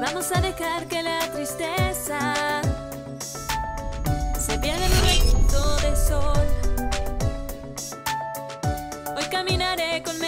vamos a dejar que la tristeza se pierda en un rayito de sol. Hoy caminaré con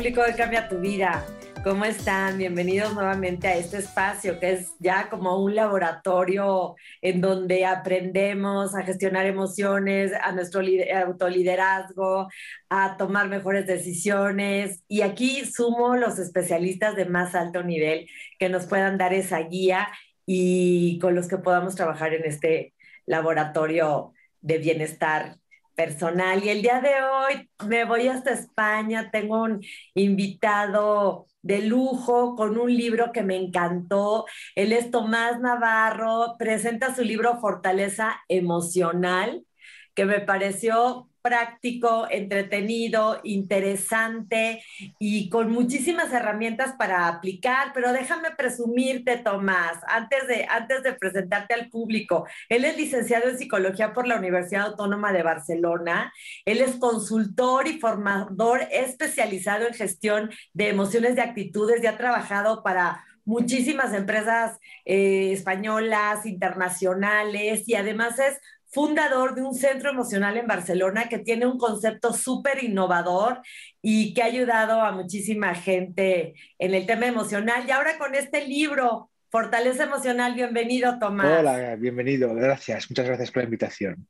público de Cambia tu Vida. ¿Cómo están? Bienvenidos nuevamente a este espacio que es ya como un laboratorio en donde aprendemos a gestionar emociones, a nuestro lider- autoliderazgo, a tomar mejores decisiones. Y aquí sumo los especialistas de más alto nivel que nos puedan dar esa guía y con los que podamos trabajar en este laboratorio de bienestar personal. Y el día de hoy me voy hasta España, tengo un invitado de lujo con un libro que me encantó. Él es Tomás Navarro, presenta su libro Fortaleza Emocional, que me pareció práctico, entretenido, interesante y con muchísimas herramientas para aplicar, pero déjame presumirte, Tomás, antes de, antes de presentarte al público. Él es licenciado en psicología por la Universidad Autónoma de Barcelona. Él es consultor y formador especializado en gestión de emociones y actitudes y ha trabajado para muchísimas empresas eh, españolas, internacionales y además es fundador de un centro emocional en Barcelona que tiene un concepto súper innovador y que ha ayudado a muchísima gente en el tema emocional. Y ahora con este libro, Fortaleza Emocional, bienvenido, Tomás. Hola, bienvenido. Gracias. Muchas gracias por la invitación.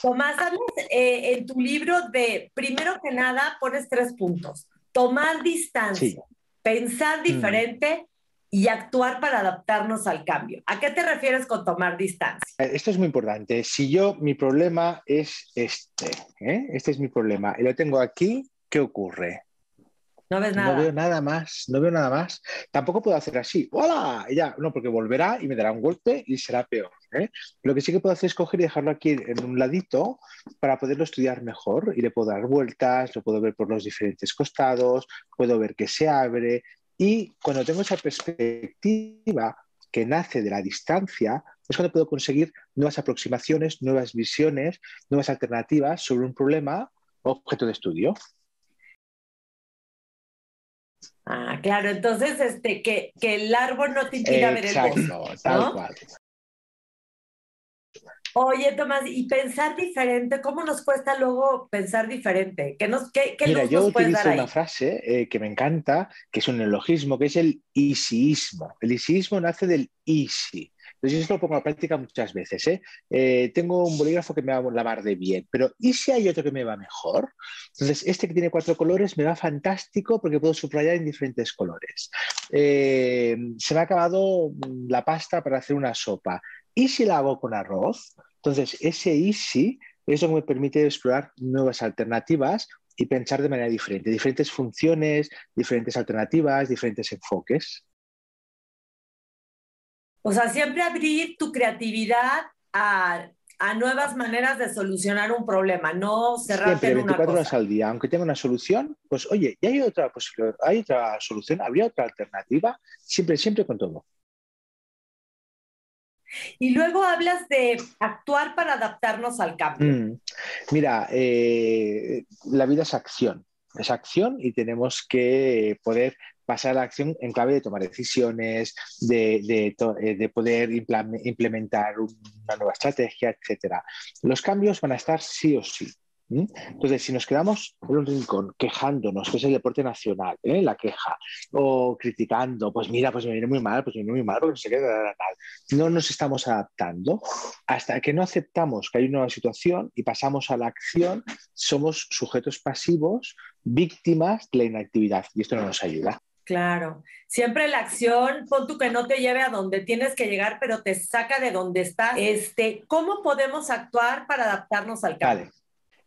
Tomás, hablas eh, en tu libro de, primero que nada, pones tres puntos. Tomar distancia, Sí. pensar diferente y actuar para adaptarnos al cambio. ¿A qué te refieres con tomar distancia? Eh, Esto es muy importante. Si yo, mi problema es este, ¿eh? Este es mi problema. Y lo tengo aquí, ¿qué ocurre? No ves No nada. veo nada más, no veo nada más. Tampoco puedo hacer así, ¡hola! Y ya, no, porque volverá y me dará un golpe y será peor. ¿eh? Lo que sí que puedo hacer es coger y dejarlo aquí en un ladito para poderlo estudiar mejor y le puedo dar vueltas, lo puedo ver por los diferentes costados, puedo ver que se abre y cuando tengo esa perspectiva que nace de la distancia, es cuando puedo conseguir nuevas aproximaciones, nuevas visiones, nuevas alternativas sobre un problema objeto de estudio. Ah, claro, entonces este, que, que el árbol no te impida ver el bosque. Exacto, tal ¿no? cual. Oye, Tomás, y pensar diferente, ¿cómo nos cuesta luego pensar diferente? ¿Qué, nos, qué, qué Mira, yo utilizo dar ahí? una frase eh, que me encanta, que es un neologismo, que es el easyismo. El easyismo nace del easy. Entonces, esto lo pongo a práctica muchas veces. ¿eh? Eh, tengo un bolígrafo que me va a lavar de bien, pero ¿y si hay otro que me va mejor? Entonces, este que tiene cuatro colores me va fantástico porque puedo subrayar en diferentes colores. Eh, se me ha acabado mm, la pasta para hacer una sopa. ¿Y si la hago con arroz? Entonces, ese easy es lo que me permite explorar nuevas alternativas y pensar de manera diferente, diferentes funciones, diferentes alternativas, diferentes enfoques. O sea, siempre abrir tu creatividad a, a nuevas maneras de solucionar un problema, no cerrarte Siempre en una 24 horas cosa. al día, aunque tenga una solución, pues oye, y hay otra posibilidad, hay otra solución, habría otra alternativa, siempre, siempre con todo. Y luego hablas de actuar para adaptarnos al cambio. Mm. Mira, eh, la vida es acción, es acción y tenemos que poder pasar a la acción en clave de tomar decisiones, de, de eh, de poder implementar una nueva estrategia, etcétera. Los cambios van a estar sí o sí. ¿Mm? Entonces, si nos quedamos en un rincón quejándonos, que es el deporte nacional, ¿eh? la queja, o criticando, pues mira, pues me viene muy mal, pues me viene muy mal, porque no se queda tal. No nos estamos adaptando hasta que no aceptamos que hay una nueva situación y pasamos a la acción, somos sujetos pasivos, víctimas de la inactividad, y esto no nos ayuda. Claro. Siempre la acción, pon tú que no te lleve a donde tienes que llegar, pero te saca de donde estás. Este, ¿Cómo podemos actuar para adaptarnos al cambio? Vale.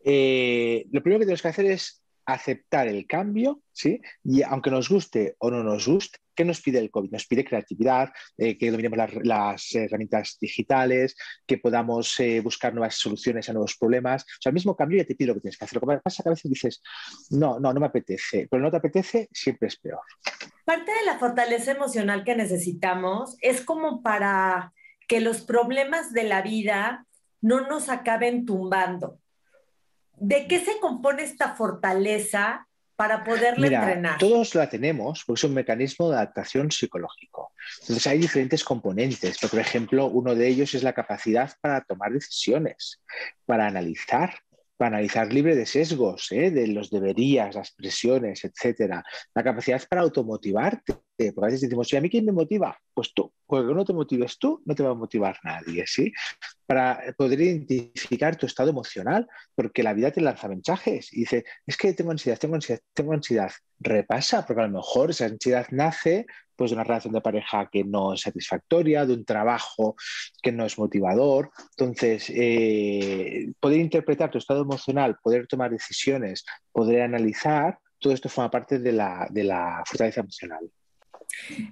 Eh, lo primero que tenemos que hacer es aceptar el cambio, ¿sí? Y aunque nos guste o no nos guste, ¿qué nos pide el COVID? Nos pide creatividad, eh, que dominemos las, herramientas digitales, que podamos eh, buscar nuevas soluciones a nuevos problemas. O sea, el mismo cambio ya te pide lo que tienes que hacer. Lo que pasa es que a veces dices, no, no, no me apetece, pero no te apetece, siempre es peor. Parte de la fortaleza emocional que necesitamos es como para que los problemas de la vida no nos acaben tumbando. ¿De qué se compone esta fortaleza para poderla Mira, entrenar? Todos la tenemos, porque es un mecanismo de adaptación psicológico. Entonces hay diferentes componentes. Por ejemplo, uno de ellos es la capacidad para tomar decisiones, para analizar, para analizar libre de sesgos, ¿eh? de los deberías, las presiones, etcétera. La capacidad para automotivarte, porque a veces decimos, ¿y a mí quién me motiva? Pues tú. Porque no te motives tú, no te va a motivar nadie, ¿sí? Para poder identificar tu estado emocional, porque la vida te lanza mensajes y dice, es que tengo ansiedad, tengo ansiedad, tengo ansiedad. Repasa, porque a lo mejor esa ansiedad nace pues, de una relación de pareja que no es satisfactoria, de un trabajo que no es motivador. Entonces, eh, poder interpretar tu estado emocional, poder tomar decisiones, poder analizar, todo esto forma parte de la, de la fortaleza emocional.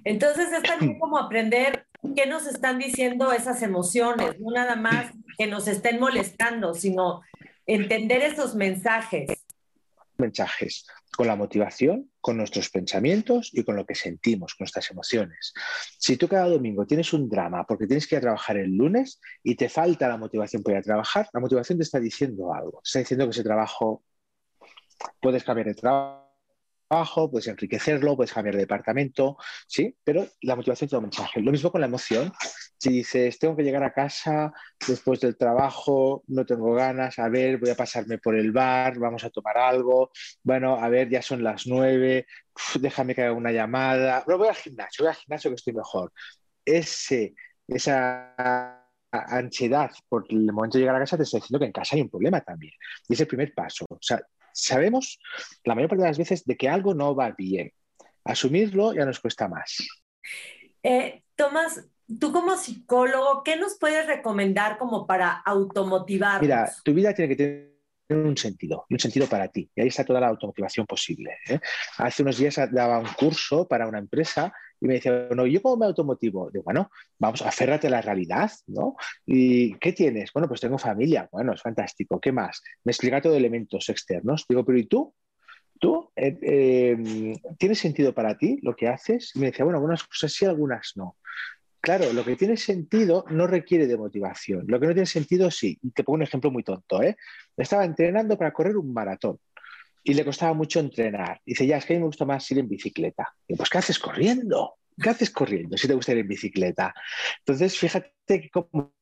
Entonces es también como aprender qué nos están diciendo esas emociones, no nada más que nos estén molestando, sino entender esos mensajes. Mensajes con la motivación, con nuestros pensamientos y con lo que sentimos, con nuestras emociones. Si tú cada domingo tienes un drama porque tienes que ir a trabajar el lunes y te falta la motivación para ir a trabajar, la motivación te está diciendo algo. Te está diciendo que ese trabajo puedes cambiar de trabajo trabajo, puedes enriquecerlo, puedes cambiar de departamento, ¿sí? Pero la motivación te da un mensaje. Lo mismo con la emoción. Si dices, tengo que llegar a casa después del trabajo, no tengo ganas, a ver, voy a pasarme por el bar, vamos a tomar algo, bueno, a ver, ya son las nueve, déjame que haga una llamada, no, voy al gimnasio, voy al gimnasio que estoy mejor. Ese, esa ansiedad por el momento de llegar a casa te está diciendo que en casa hay un problema también. Y es el primer paso. O sea, sabemos la mayor parte de las veces de que algo no va bien. Asumirlo ya nos cuesta más. Eh, Tomás, tú como psicólogo, ¿qué nos puedes recomendar como para automotivarnos? Mira, tu vida tiene que tener un sentido, un sentido para ti. Y ahí está toda la automotivación posible. ¿eh? Hace unos días daba un curso para una empresa y me decía, bueno, ¿yo cómo me automotivo? Digo, bueno, vamos, aférrate a la realidad, ¿no? ¿Y qué tienes? Bueno, pues tengo familia. Bueno, es fantástico. ¿Qué más? Me explica todo de elementos externos. Digo, pero ¿y tú? ¿Tú? Eh, eh, ¿Tiene sentido para ti lo que haces? Y me decía, bueno, algunas cosas sí, algunas no. Claro, lo que tiene sentido no requiere de motivación. Lo que no tiene sentido sí. Te pongo un ejemplo muy tonto. ¿eh? Estaba entrenando para correr un maratón y le costaba mucho entrenar. Dice, ya, es que a mí me gusta más ir en bicicleta. Pues, ¿qué haces corriendo? ¿Qué haces corriendo si te gusta ir en bicicleta? Entonces, fíjate que como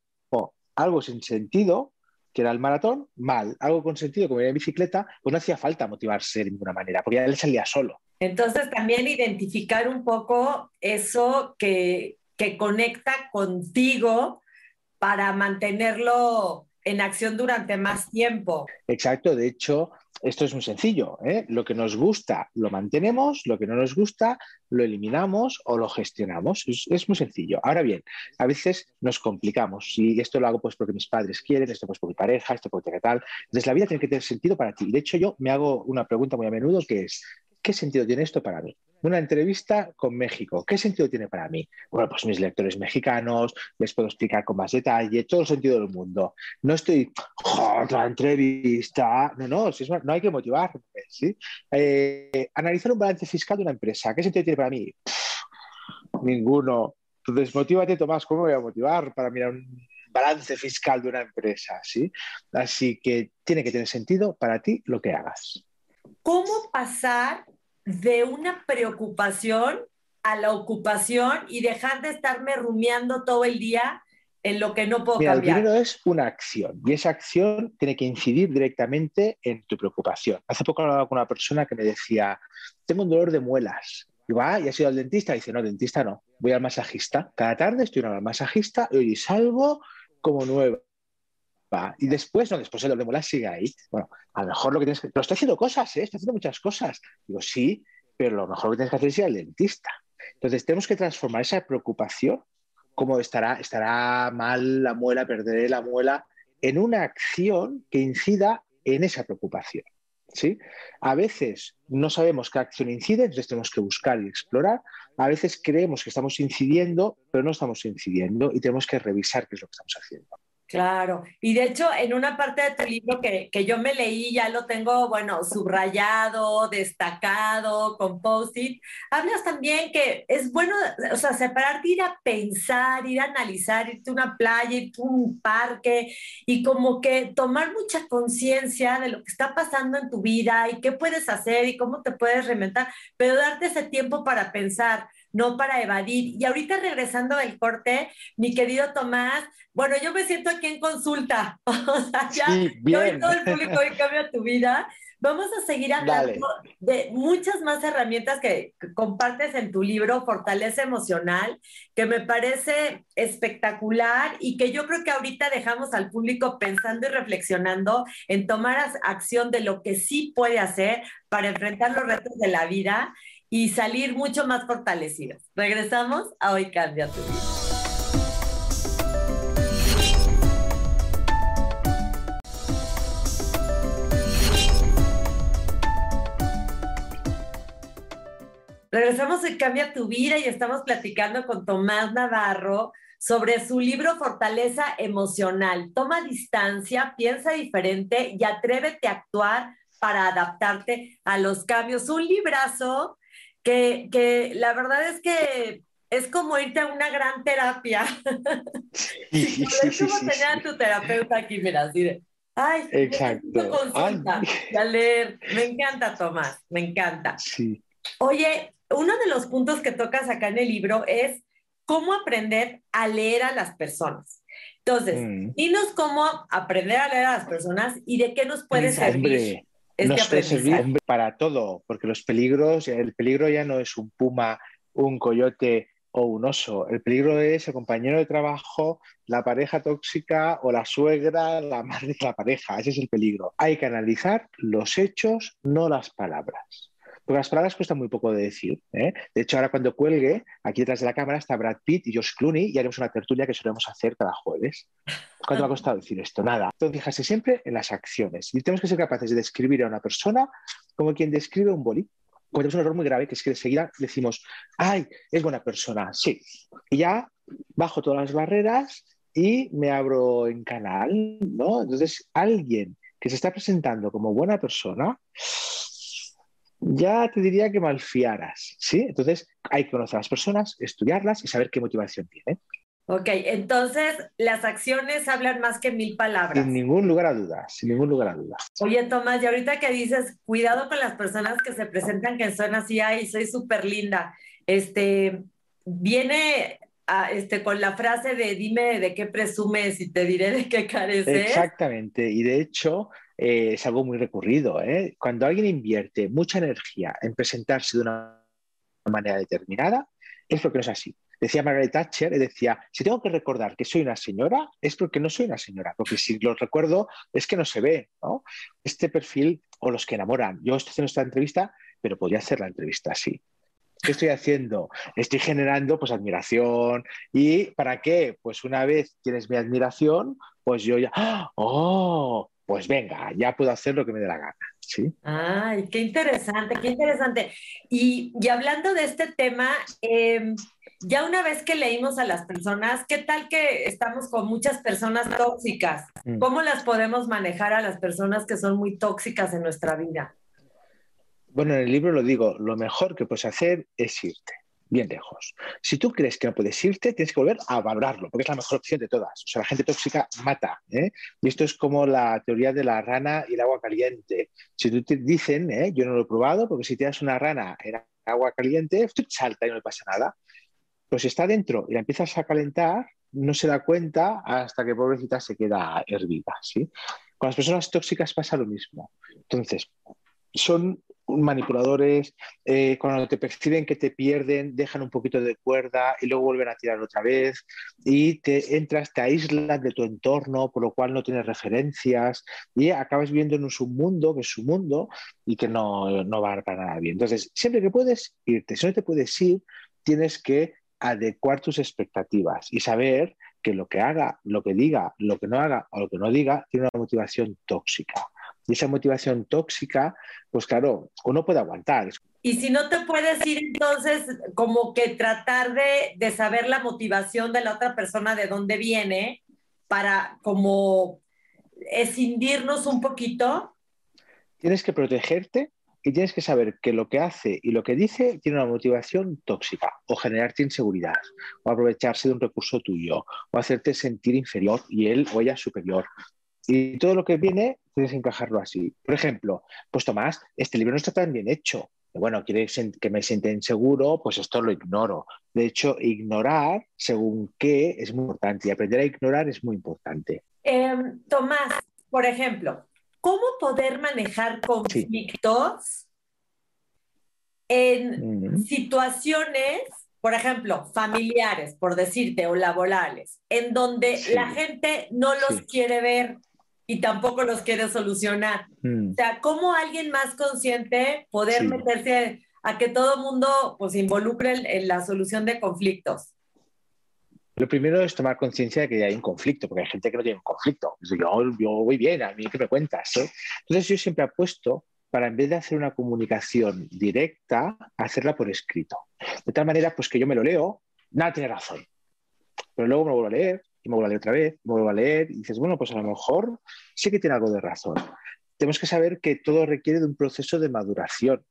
algo sin sentido, que era el maratón, mal. Algo con sentido, como ir en bicicleta, pues no hacía falta motivarse de ninguna manera, porque ya él salía solo. Entonces, también identificar un poco eso que, que conecta contigo para mantenerlo en acción durante más tiempo. Exacto, de hecho, esto es muy sencillo. ¿eh? Lo que nos gusta lo mantenemos, lo que no nos gusta lo eliminamos o lo gestionamos. Es, muy sencillo. Ahora bien, a veces nos complicamos. Si esto lo hago pues porque mis padres quieren, esto pues por mi pareja, esto porque tal. Entonces la vida tiene que tener sentido para ti. De hecho, yo me hago una pregunta muy a menudo que es, ¿qué sentido tiene esto para mí? Una entrevista con México, ¿qué sentido tiene para mí? Bueno, pues mis lectores mexicanos, les puedo explicar con más detalle, todo el sentido del mundo. No estoy, otra entrevista, no, no, no hay que motivar. Eh, analizar un balance fiscal de una empresa, ¿qué sentido tiene para mí? Ninguno. Entonces, motívate, Tomás, ¿cómo me voy a motivar para mirar un balance fiscal de una empresa? ¿sí? Así que tiene que tener sentido para ti lo que hagas. ¿Cómo pasar de una preocupación a la ocupación y dejar de estarme rumiando todo el día en lo que no puedo Mira, cambiar? primero es una acción y esa acción tiene que incidir directamente en tu preocupación. Hace poco hablaba con una persona que me decía, tengo un dolor de muelas. Y va, y ha sido al dentista. Y dice, no, dentista no, voy al masajista. Cada tarde estoy en el masajista y hoy salgo como nueva. Y después, no, después el dolor de muelas sigue ahí. Bueno, a lo mejor lo que tienes que... Pero estoy haciendo cosas, ¿eh? Estoy haciendo muchas cosas. Digo, sí, pero lo mejor que tienes que hacer es ir al dentista. Entonces, tenemos que transformar esa preocupación, como estará, estará mal la muela, perderé la muela, en una acción que incida en esa preocupación. ¿sí? A veces no sabemos qué acción incide, entonces tenemos que buscar y explorar. A veces creemos que estamos incidiendo, pero no estamos incidiendo y tenemos que revisar qué es lo que estamos haciendo. Claro, y de hecho en una parte de tu libro que, que yo me leí, ya lo tengo, bueno, subrayado, destacado, con post-it, hablas también que es bueno, o sea, separarte, ir a pensar, ir a analizar, irte a una playa, irte a un parque y como que tomar mucha conciencia de lo que está pasando en tu vida y qué puedes hacer y cómo te puedes reinventar, pero darte ese tiempo para pensar no para evadir. Y ahorita regresando del corte, mi querido Tomás, bueno, yo me siento aquí en consulta, o sea, ya, Sí, yo y todo el público hoy cambia tu vida. Vamos a seguir hablando de muchas más herramientas que, compartes en tu libro, Fortaleza Emocional, que me parece espectacular y que yo creo que ahorita dejamos al público pensando y reflexionando en tomar acción de lo que sí puede hacer para enfrentar los retos de la vida y salir mucho más fortalecidos. Regresamos a Hoy Cambia tu vida. Regresamos a Cambia tu vida y estamos platicando con Tomás Navarro sobre su libro Fortaleza Emocional. Toma distancia, piensa diferente y atrévete a actuar para adaptarte a los cambios. Un librazo que, que la verdad es que es como irte a una gran terapia. Sí, es sí, como sí, tener a tu terapeuta aquí, mira, así de, ay, Exacto. consulta, Ay. y a leer. Me encanta, Tomás, me encanta. Sí. Oye, uno de los puntos que tocas acá en el libro es cómo aprender a leer a las personas. Entonces, Mm. dinos cómo aprender a leer a las personas y de qué nos puede servir este nos puede servir aprendizaje. hombre, para todo, porque los peligros, el peligro ya no es un puma, un coyote o un oso. El peligro es el compañero de trabajo, la pareja tóxica o la suegra, la madre de la pareja. Ese es el peligro. Hay que analizar los hechos, no las palabras. Porque las palabras cuestan muy poco de decir. ¿eh? De hecho, ahora cuando cuelgue, aquí detrás de la cámara está Brad Pitt y George Clooney y haremos una tertulia que solemos hacer cada jueves. ¿Cuánto me ha costado decir esto? Nada. Entonces, fíjate siempre en las acciones. Y tenemos que ser capaces de describir a una persona como quien describe un boli. Cometemos un error muy grave que es que enseguida decimos, ay, es buena persona, sí. Y ya bajo todas las barreras y me abro en canal, ¿no? Entonces, alguien que se está presentando como buena persona, ya te diría que malfiaras, ¿sí? Entonces, hay que conocer a las personas, estudiarlas y saber qué motivación tienen. Ok, entonces las acciones hablan más que mil palabras. Sin ningún lugar a dudas, sin ningún lugar a dudas. Oye, Tomás, y ahorita que dices, cuidado con las personas que se presentan que son así, ay, soy súper linda. Este, viene a- este, con la frase de dime de qué presumes y te diré de qué careces. Exactamente, y de hecho eh, es algo muy recurrido. ¿eh? Cuando alguien invierte mucha energía en presentarse de una manera determinada, es porque no es así. Decía Margaret Thatcher, eh, decía, si tengo que recordar que soy una señora, es porque no soy una señora, porque si lo recuerdo es que no se ve, ¿no? Este perfil o los que enamoran. Yo estoy haciendo esta entrevista, pero podría hacer la entrevista así. ¿Qué estoy haciendo? Estoy generando pues admiración. ¿Y para qué? Pues una vez tienes mi admiración, pues yo ya. ¡oh! Pues venga, ya puedo hacer lo que me dé la gana. ¿sí? Ay, qué interesante, qué interesante. Y, y hablando de este tema, eh, ya una vez que leímos a las personas, ¿qué tal que estamos con muchas personas tóxicas? Mm. ¿Cómo las podemos manejar a las personas que son muy tóxicas en nuestra vida? Bueno, en el libro lo digo, lo mejor que puedes hacer es irte bien lejos. Si tú crees que no puedes irte, tienes que volver a valorarlo, porque es la mejor opción de todas. O sea, la gente tóxica mata. ¿eh? Y esto es como la teoría de la rana y el agua caliente. Si tú te dicen, ¿eh? yo no lo he probado, porque si tienes una rana en agua caliente, salta y no le pasa nada. Pues si está dentro y la empiezas a calentar, no se da cuenta hasta que pobrecita se queda hervida, ¿sí? Con las personas tóxicas pasa lo mismo. Entonces, son manipuladores, eh, cuando te perciben que te pierden, dejan un poquito de cuerda y luego vuelven a tirar otra vez y te entras, te aíslas de tu entorno, por lo cual no tienes referencias y acabas viviendo en un submundo que es su mundo y que no, no va para nada bien. Entonces, siempre que puedes irte, si no te puedes ir, tienes que adecuar tus expectativas y saber que lo que haga, lo que diga, lo que no haga o lo que no diga tiene una motivación tóxica. Y esa motivación tóxica, pues claro, uno puede aguantar. Y si no te puedes ir, entonces, como que tratar de, de saber la motivación de la otra persona, de dónde viene, para como escindirnos un poquito. Tienes que protegerte y tienes que saber que lo que hace y lo que dice tiene una motivación tóxica o generarte inseguridad o aprovecharse de un recurso tuyo o hacerte sentir inferior y él o ella superior y todo lo que viene tienes que encajarlo así. Por ejemplo, pues Tomás, este libro no está tan bien hecho. Bueno, quiere que me sienta inseguro, pues esto lo ignoro. De hecho, ignorar según qué es muy importante y aprender a ignorar es muy importante. Eh, Tomás, por ejemplo, ¿cómo poder manejar conflictos sí. en situaciones por ejemplo, familiares, por decirte, o laborales, en donde sí. la gente no los sí. quiere ver y tampoco los quiere solucionar. Mm. O sea, ¿cómo alguien más consciente poder sí. meterse a que todo mundo pues involucre en, en la solución de conflictos? Lo primero es tomar conciencia de que hay un conflicto, porque hay gente que no tiene un conflicto. Yo, yo voy bien, a mí que me cuentas. ¿eh? Entonces yo siempre apuesto para en vez de hacer una comunicación directa, hacerla por escrito. De tal manera, pues que yo me lo leo, nada tiene razón. Pero luego me lo vuelvo a leer, y me vuelvo a leer otra vez, me vuelvo a leer, y dices, bueno, pues a lo mejor sí que tiene algo de razón. Tenemos que saber que todo requiere de un proceso de maduración,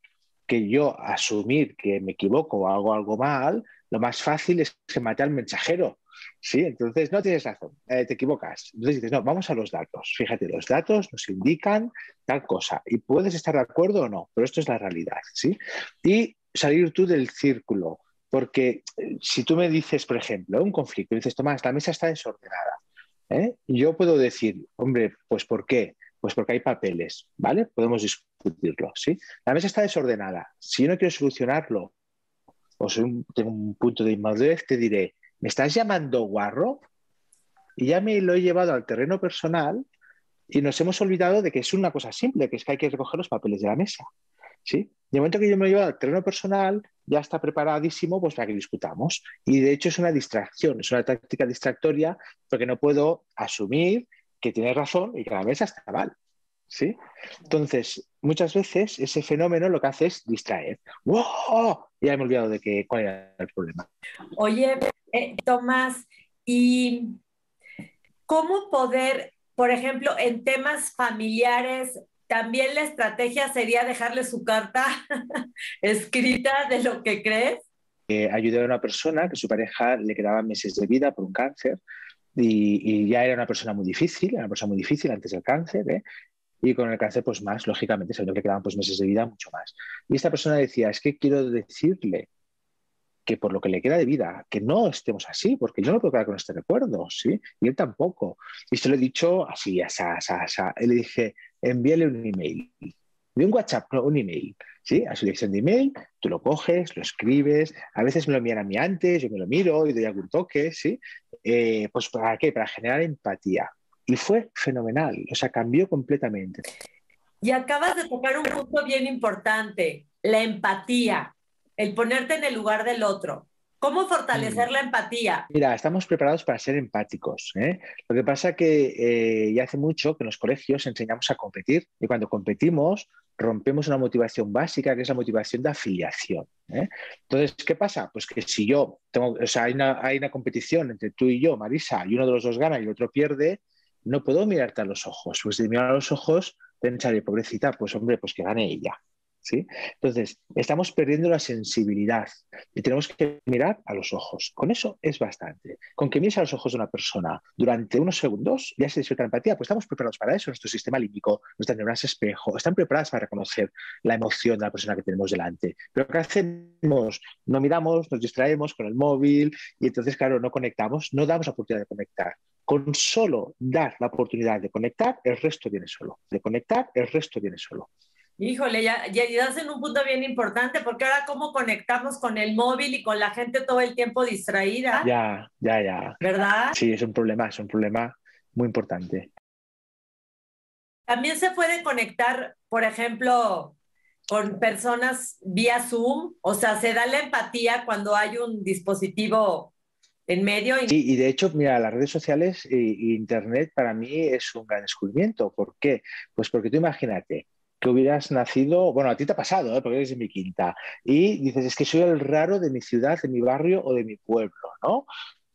que yo asumir que me equivoco o hago algo mal, lo más fácil es que mate al mensajero, Sí, entonces no tienes razón, eh, te equivocas. Entonces dices, no, vamos a los datos. Fíjate, los datos nos indican tal cosa y puedes estar de acuerdo o no, pero esto es la realidad, ¿sí? Y salir tú del círculo, porque eh, si tú me dices, por ejemplo, un conflicto, dices, Tomás, la mesa está desordenada. ¿eh? Yo puedo decir, hombre, pues ¿por qué? Pues porque hay papeles, ¿vale? Podemos discutirlo, ¿sí? La mesa está desordenada. Si yo no quiero solucionarlo, o tengo un punto de inmadurez, te diré, ¿me estás llamando guarro? Y ya me lo he llevado al terreno personal y nos hemos olvidado de que es una cosa simple, que es que hay que recoger los papeles de la mesa. ¿Sí? De momento que yo me llevo al terreno personal, ya está preparadísimo pues, para que discutamos. Y de hecho es una distracción, es una táctica distractoria porque no puedo asumir que tienes razón y que la mesa está mal. ¿sí? Entonces, muchas veces ese fenómeno lo que hace es distraer. ¡Wow! Ya me he olvidado de que, cuál era el problema. Oye, eh, Tomás, ¿y cómo poder, por ejemplo, en temas familiares, también la estrategia sería dejarle su carta escrita de lo que crees? Eh, ayudé a una persona que su pareja le quedaban meses de vida por un cáncer y, y, ya era una persona muy difícil, era una persona muy difícil antes del cáncer, ¿eh? y con el cáncer pues más, lógicamente, sabiendo que quedaban pues meses de vida, mucho más. Y esta persona decía, es que quiero decirle que por lo que le queda de vida, que no estemos así, porque yo no puedo quedar con este recuerdo, ¿sí? Y él tampoco. Y se lo he dicho así, asá, asá, asá. Y le dije, envíale un email. De un WhatsApp, no, un email, ¿sí? A su dirección de email, tú lo coges, lo escribes, a veces me lo envían a mí antes, yo me lo miro y doy algún toque, ¿sí? Eh, pues ¿para qué? Para generar empatía. Y fue fenomenal, o sea, cambió completamente. Y acabas de tocar un punto bien importante, la empatía el ponerte en el lugar del otro. ¿Cómo fortalecer la empatía? Mira, estamos preparados para ser empáticos. ¿eh? Lo que pasa que eh, ya hace mucho que en los colegios enseñamos a competir y cuando competimos rompemos una motivación básica que es la motivación de afiliación. ¿eh? Entonces, ¿qué pasa? Pues que si yo tengo, o sea, hay una, hay una competición entre tú y yo, Marisa, y uno de los dos gana y el otro pierde, no puedo mirarte a los ojos. Pues de mirar a los ojos, pensaré, pobrecita, pues hombre, pues que gane ella. ¿Sí? Entonces, estamos perdiendo la sensibilidad y tenemos que mirar a los ojos. Con eso es bastante. Con que mires a los ojos de una persona durante unos segundos ya se despierta empatía, pues estamos preparados para eso. Nuestro sistema límbico, nuestras neuronas espejo, están preparadas para reconocer la emoción de la persona que tenemos delante. Pero ¿qué hacemos? No miramos, nos distraemos con el móvil y entonces, claro, no conectamos, no damos la oportunidad de conectar. Con solo dar la oportunidad de conectar, el resto viene solo. De conectar, el resto viene solo. Híjole, ya, ya, ya en un punto bien importante, porque ahora cómo conectamos con el móvil y con la gente todo el tiempo distraída. Ya, ya, ya. ¿Verdad? Sí, es un problema, es un problema muy importante. También se puede conectar, por ejemplo, con personas vía Zoom, o sea, se da la empatía cuando hay un dispositivo en medio. Y... Sí, y de hecho, mira, las redes sociales e Internet para mí es un gran descubrimiento. ¿Por qué? Pues porque tú imagínate, que hubieras nacido, bueno, a ti te ha pasado, ¿eh? porque eres de mi quinta, y dices, es que soy el raro de mi ciudad, de mi barrio o de mi pueblo, ¿no?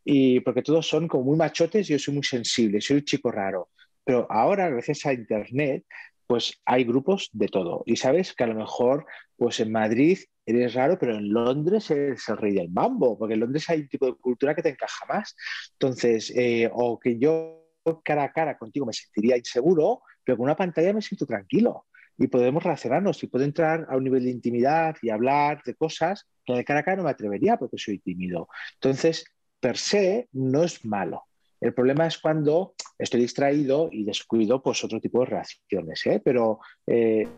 Y porque todos son como muy machotes y yo soy muy sensible, soy el chico raro. Pero ahora, gracias a Internet, pues hay grupos de todo. Y sabes que a lo mejor, pues en Madrid eres raro, pero en Londres eres el rey del mambo, porque en Londres hay un tipo de cultura que te encaja más. Entonces, eh, o que yo cara a cara contigo me sentiría inseguro, pero con una pantalla me siento tranquilo y podemos relacionarnos y puedo entrar a un nivel de intimidad y hablar de cosas que de cara a cara no me atrevería porque soy tímido. Entonces, per se no es malo. El problema es cuando estoy distraído y descuido pues, otro tipo de reacciones. ¿eh? Pero eh,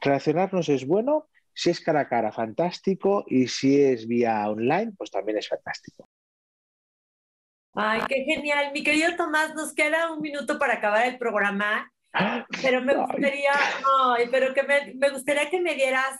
relacionarnos es bueno, si es cara a cara, fantástico, y si es vía online, pues también es fantástico. Ay, qué genial. Mi querido Tomás, nos queda un minuto para acabar el programa. Pero me gustaría, ay, pero que me, me, gustaría que me dieras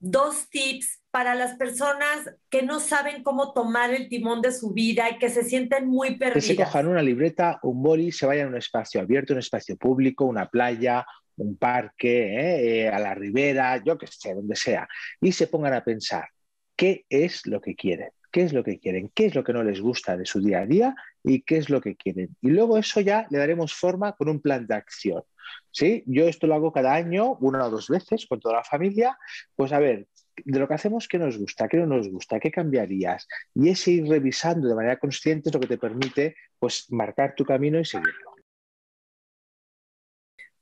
dos tips para las personas que no saben cómo tomar el timón de su vida y que se sienten muy perdidas. Que se cojan una libreta, un boli, se vayan a un espacio abierto, un espacio público, una playa, un parque, ¿eh? Eh, a la ribera, yo que sé, donde sea, y se pongan a pensar qué es lo que quieren qué es lo que quieren, qué es lo que no les gusta de su día a día y qué es lo que quieren. Y luego eso ya le daremos forma con un plan de acción. ¿sí? Yo esto lo hago cada año, una o dos veces, con toda la familia. Pues a ver, de lo que hacemos, ¿qué nos gusta? ¿Qué no nos gusta? ¿Qué cambiarías? Y ese ir revisando de manera consciente es lo que te permite pues, marcar tu camino y seguirlo.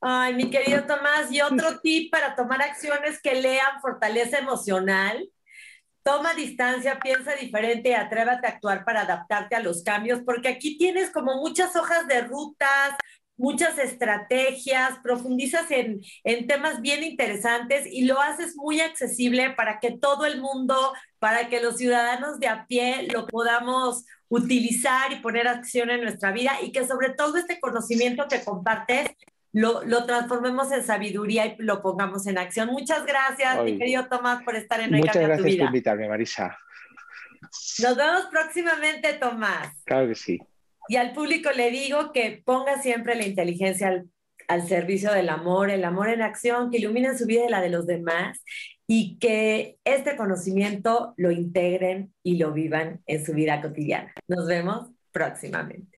Ay, mi querido Tomás, y otro tip para tomar acciones que lean fortaleza emocional toma distancia, piensa diferente, atrévate a actuar para adaptarte a los cambios, porque aquí tienes como muchas hojas de rutas, muchas estrategias, profundizas en, en, temas bien interesantes y lo haces muy accesible para que todo el mundo, para que los ciudadanos de a pie lo podamos utilizar y poner acción en nuestra vida y que sobre todo este conocimiento que compartes lo, lo, transformemos en sabiduría y lo pongamos en acción. Muchas gracias, mi querido Tomás, por estar en Muchas gracias tu vida. por invitarme, Marisa. Nos vemos próximamente, Tomás. Claro que sí. Y al público le digo que ponga siempre la inteligencia al, al servicio del amor, el amor en acción, que ilumine su vida y la de los demás y que este conocimiento lo integren y lo vivan en su vida cotidiana. Nos vemos próximamente.